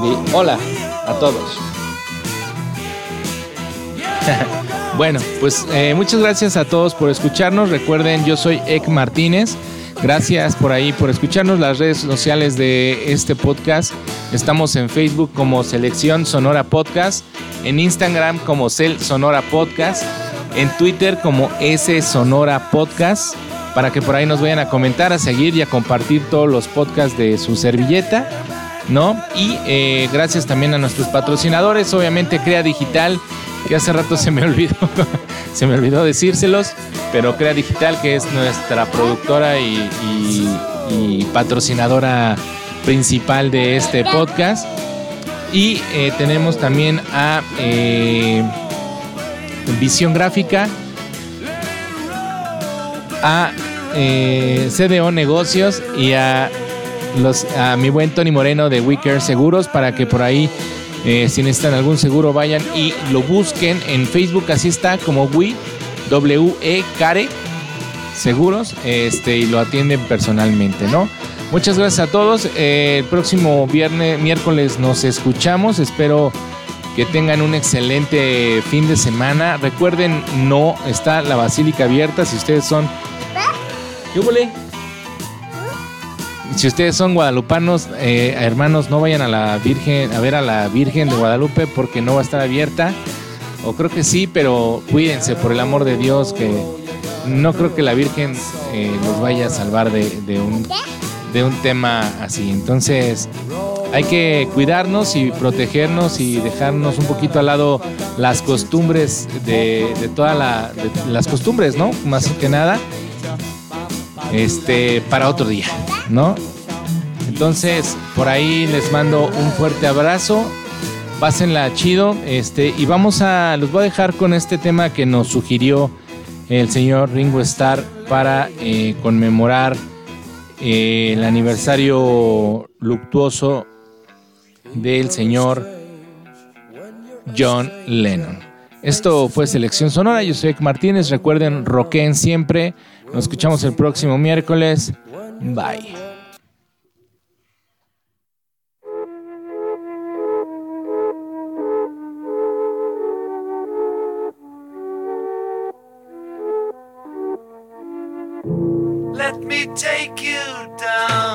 Di hola a todos. *laughs* bueno, pues eh, muchas gracias a todos por escucharnos. Recuerden, yo soy Ek Martínez. Gracias por ahí, por escucharnos. Las redes sociales de este podcast. Estamos en Facebook como Selección Sonora Podcast. En Instagram como Cel Sonora Podcast. En Twitter como S Sonora Podcast. Para que por ahí nos vayan a comentar, a seguir y a compartir todos los podcasts de su servilleta. ¿No? Y eh, gracias también a nuestros patrocinadores, obviamente Crea Digital, que hace rato se me olvidó, *laughs* se me olvidó decírselos, pero Crea Digital, que es nuestra productora y, patrocinadora principal de este podcast. Y eh, tenemos también a eh, Visión Gráfica, a eh, CDO Negocios y a, los, a mi buen Tony Moreno de Wicker Seguros para que por ahí, eh, si necesitan algún seguro, vayan y lo busquen en Facebook. Así está como Wi, W-E, Care Seguros este, y lo atienden personalmente, ¿no? Muchas gracias a todos. Eh, el próximo viernes, miércoles nos escuchamos. Espero que tengan un excelente fin de semana. Recuerden, no está la basílica abierta si ustedes son. Si ustedes son guadalupanos, eh, hermanos, no vayan a la Virgen, a ver a la Virgen de Guadalupe porque no va a estar abierta. O creo que sí, pero cuídense por el amor de Dios, que no creo que la Virgen eh, los vaya a salvar de, un, de un tema así. Entonces, hay que cuidarnos y protegernos y dejarnos un poquito al lado las costumbres de, de todas la, las costumbres, ¿no? Más que nada, este, para otro día, ¿no? Entonces, por ahí les mando un fuerte abrazo. Pásenla chido. Este, y vamos a. Los voy a dejar con este tema que nos sugirió el señor Ringo Starr para eh, conmemorar eh, el aniversario luctuoso del señor John Lennon. Esto fue Selección Sonora. Yo soy Ek Martínez. Recuerden, roquen siempre. Nos escuchamos el próximo miércoles. Bye. Let me take you down,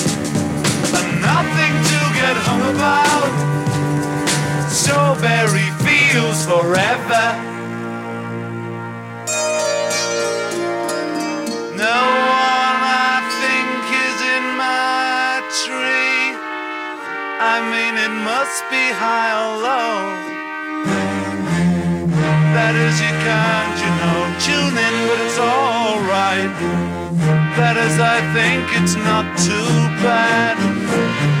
about. Strawberry fields forever. No one I think is in my tree. I mean, it must be high or low. That is, you can't, you know, tune in, but it's alright. That is, I think it's not too bad.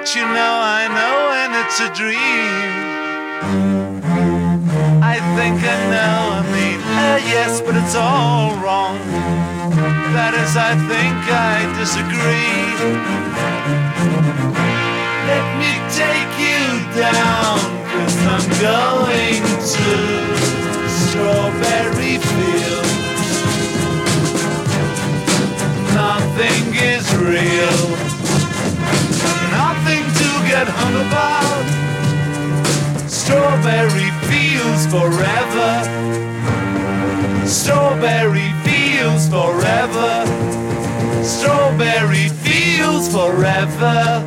But you know, I know when it's a dream. I think I know, I mean, uh, yes, but it's all wrong. That is, I think I disagree. Let me take you down, cause I'm going to Strawberry Fields. Nothing is real, get hung about. Strawberry fields forever. Strawberry fields forever. Strawberry fields forever.